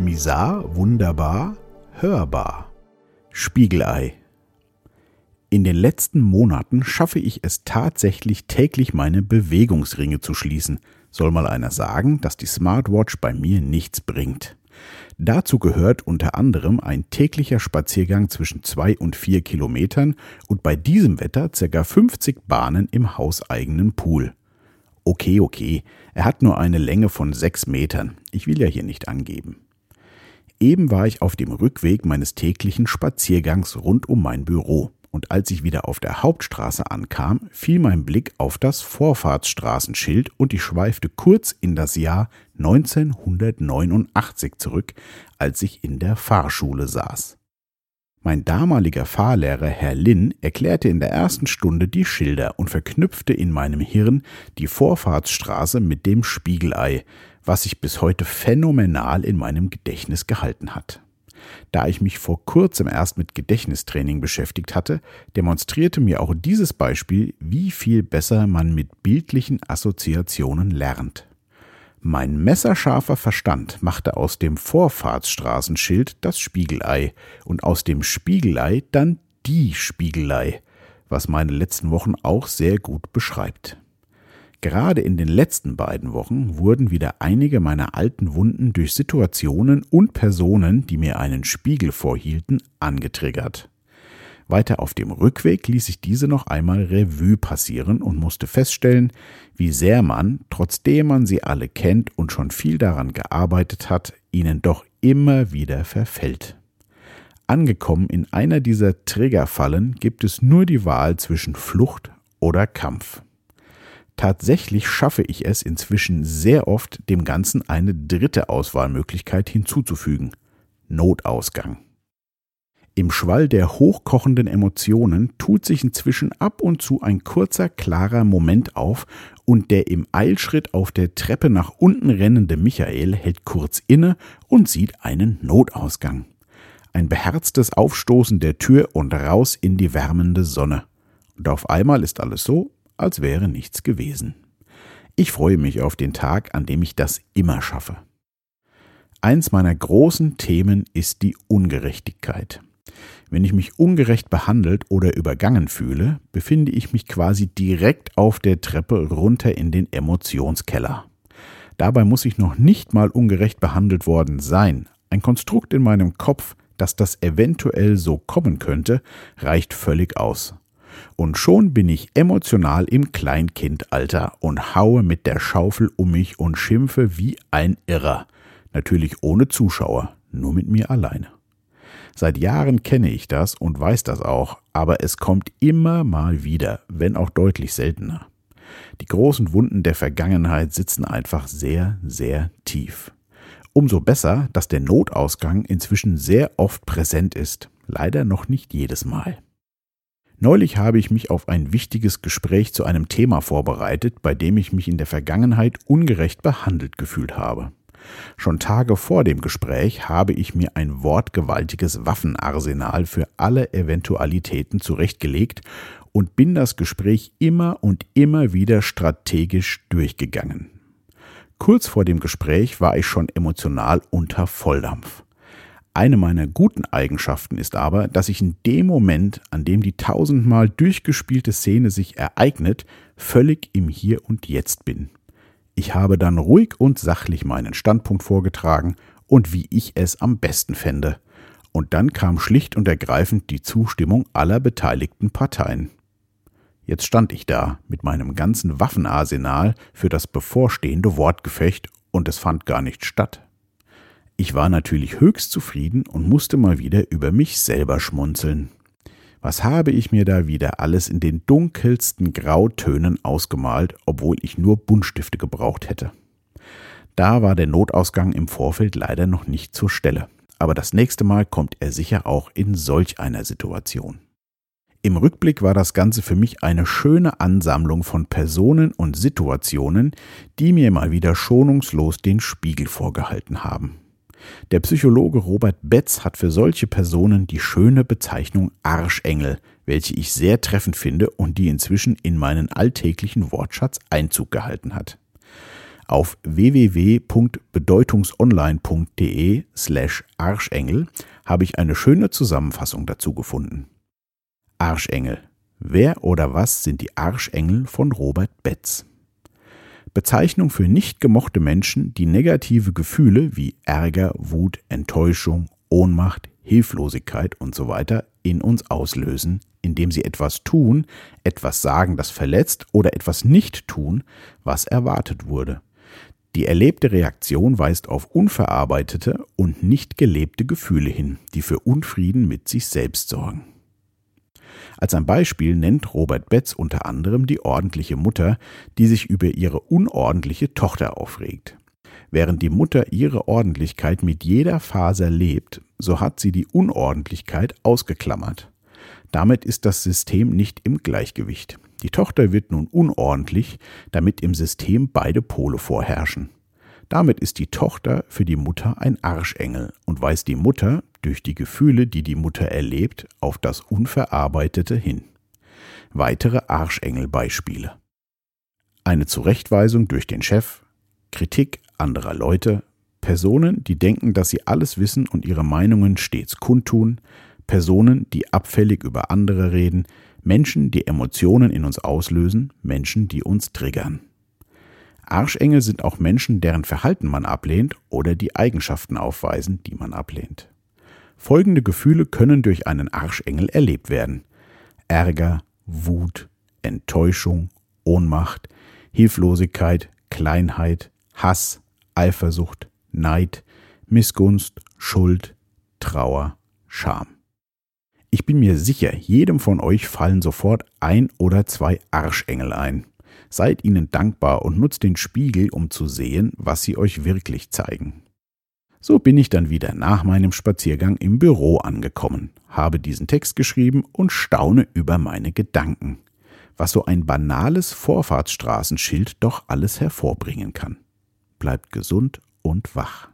Misar, wunderbar, hörbar. Spiegelei. In den letzten Monaten schaffe ich es tatsächlich täglich meine Bewegungsringe zu schließen. Soll mal einer sagen, dass die Smartwatch bei mir nichts bringt. Dazu gehört unter anderem ein täglicher Spaziergang zwischen zwei und vier Kilometern und bei diesem Wetter ca. 50 Bahnen im hauseigenen Pool. Okay, okay, er hat nur eine Länge von sechs Metern. Ich will ja hier nicht angeben. Eben war ich auf dem Rückweg meines täglichen Spaziergangs rund um mein Büro und als ich wieder auf der Hauptstraße ankam, fiel mein Blick auf das Vorfahrtsstraßenschild und ich schweifte kurz in das Jahr 1989 zurück, als ich in der Fahrschule saß. Mein damaliger Fahrlehrer Herr Lin erklärte in der ersten Stunde die Schilder und verknüpfte in meinem Hirn die Vorfahrtsstraße mit dem Spiegelei, was sich bis heute phänomenal in meinem Gedächtnis gehalten hat. Da ich mich vor kurzem erst mit Gedächtnistraining beschäftigt hatte, demonstrierte mir auch dieses Beispiel, wie viel besser man mit bildlichen Assoziationen lernt. Mein messerscharfer Verstand machte aus dem Vorfahrtsstraßenschild das Spiegelei und aus dem Spiegelei dann die Spiegelei, was meine letzten Wochen auch sehr gut beschreibt. Gerade in den letzten beiden Wochen wurden wieder einige meiner alten Wunden durch Situationen und Personen, die mir einen Spiegel vorhielten, angetriggert. Weiter auf dem Rückweg ließ ich diese noch einmal Revue passieren und musste feststellen, wie sehr man, trotzdem man sie alle kennt und schon viel daran gearbeitet hat, ihnen doch immer wieder verfällt. Angekommen in einer dieser Triggerfallen gibt es nur die Wahl zwischen Flucht oder Kampf. Tatsächlich schaffe ich es inzwischen sehr oft, dem Ganzen eine dritte Auswahlmöglichkeit hinzuzufügen. Notausgang. Im Schwall der hochkochenden Emotionen tut sich inzwischen ab und zu ein kurzer, klarer Moment auf, und der im Eilschritt auf der Treppe nach unten rennende Michael hält kurz inne und sieht einen Notausgang. Ein beherztes Aufstoßen der Tür und raus in die wärmende Sonne. Und auf einmal ist alles so, als wäre nichts gewesen. Ich freue mich auf den Tag, an dem ich das immer schaffe. Eins meiner großen Themen ist die Ungerechtigkeit. Wenn ich mich ungerecht behandelt oder übergangen fühle, befinde ich mich quasi direkt auf der Treppe runter in den Emotionskeller. Dabei muss ich noch nicht mal ungerecht behandelt worden sein. Ein Konstrukt in meinem Kopf, dass das eventuell so kommen könnte, reicht völlig aus. Und schon bin ich emotional im Kleinkindalter und haue mit der Schaufel um mich und schimpfe wie ein Irrer. Natürlich ohne Zuschauer, nur mit mir alleine. Seit Jahren kenne ich das und weiß das auch, aber es kommt immer mal wieder, wenn auch deutlich seltener. Die großen Wunden der Vergangenheit sitzen einfach sehr, sehr tief. Umso besser, dass der Notausgang inzwischen sehr oft präsent ist, leider noch nicht jedes Mal. Neulich habe ich mich auf ein wichtiges Gespräch zu einem Thema vorbereitet, bei dem ich mich in der Vergangenheit ungerecht behandelt gefühlt habe. Schon Tage vor dem Gespräch habe ich mir ein wortgewaltiges Waffenarsenal für alle Eventualitäten zurechtgelegt und bin das Gespräch immer und immer wieder strategisch durchgegangen. Kurz vor dem Gespräch war ich schon emotional unter Volldampf. Eine meiner guten Eigenschaften ist aber, dass ich in dem Moment, an dem die tausendmal durchgespielte Szene sich ereignet, völlig im Hier und Jetzt bin. Ich habe dann ruhig und sachlich meinen Standpunkt vorgetragen und wie ich es am besten fände. Und dann kam schlicht und ergreifend die Zustimmung aller beteiligten Parteien. Jetzt stand ich da mit meinem ganzen Waffenarsenal für das bevorstehende Wortgefecht und es fand gar nicht statt. Ich war natürlich höchst zufrieden und musste mal wieder über mich selber schmunzeln. Was habe ich mir da wieder alles in den dunkelsten Grautönen ausgemalt, obwohl ich nur Buntstifte gebraucht hätte. Da war der Notausgang im Vorfeld leider noch nicht zur Stelle, aber das nächste Mal kommt er sicher auch in solch einer Situation. Im Rückblick war das Ganze für mich eine schöne Ansammlung von Personen und Situationen, die mir mal wieder schonungslos den Spiegel vorgehalten haben. Der Psychologe Robert Betz hat für solche Personen die schöne Bezeichnung Arschengel, welche ich sehr treffend finde und die inzwischen in meinen alltäglichen Wortschatz Einzug gehalten hat. Auf www.bedeutungsonline.de slash Arschengel habe ich eine schöne Zusammenfassung dazu gefunden. Arschengel. Wer oder was sind die Arschengel von Robert Betz? Bezeichnung für nicht gemochte Menschen, die negative Gefühle wie Ärger, Wut, Enttäuschung, Ohnmacht, Hilflosigkeit usw. So in uns auslösen, indem sie etwas tun, etwas sagen, das verletzt oder etwas nicht tun, was erwartet wurde. Die erlebte Reaktion weist auf unverarbeitete und nicht gelebte Gefühle hin, die für Unfrieden mit sich selbst sorgen. Als ein Beispiel nennt Robert Betz unter anderem die ordentliche Mutter, die sich über ihre unordentliche Tochter aufregt. Während die Mutter ihre Ordentlichkeit mit jeder Faser lebt, so hat sie die Unordentlichkeit ausgeklammert. Damit ist das System nicht im Gleichgewicht. Die Tochter wird nun unordentlich, damit im System beide Pole vorherrschen. Damit ist die Tochter für die Mutter ein Arschengel und weist die Mutter durch die Gefühle, die die Mutter erlebt, auf das Unverarbeitete hin. Weitere Arschengelbeispiele. Eine Zurechtweisung durch den Chef, Kritik anderer Leute, Personen, die denken, dass sie alles wissen und ihre Meinungen stets kundtun, Personen, die abfällig über andere reden, Menschen, die Emotionen in uns auslösen, Menschen, die uns triggern. Arschengel sind auch Menschen, deren Verhalten man ablehnt oder die Eigenschaften aufweisen, die man ablehnt. Folgende Gefühle können durch einen Arschengel erlebt werden. Ärger, Wut, Enttäuschung, Ohnmacht, Hilflosigkeit, Kleinheit, Hass, Eifersucht, Neid, Missgunst, Schuld, Trauer, Scham. Ich bin mir sicher, jedem von euch fallen sofort ein oder zwei Arschengel ein. Seid ihnen dankbar und nutzt den Spiegel, um zu sehen, was sie euch wirklich zeigen. So bin ich dann wieder nach meinem Spaziergang im Büro angekommen, habe diesen Text geschrieben und staune über meine Gedanken, was so ein banales Vorfahrtsstraßenschild doch alles hervorbringen kann. Bleibt gesund und wach.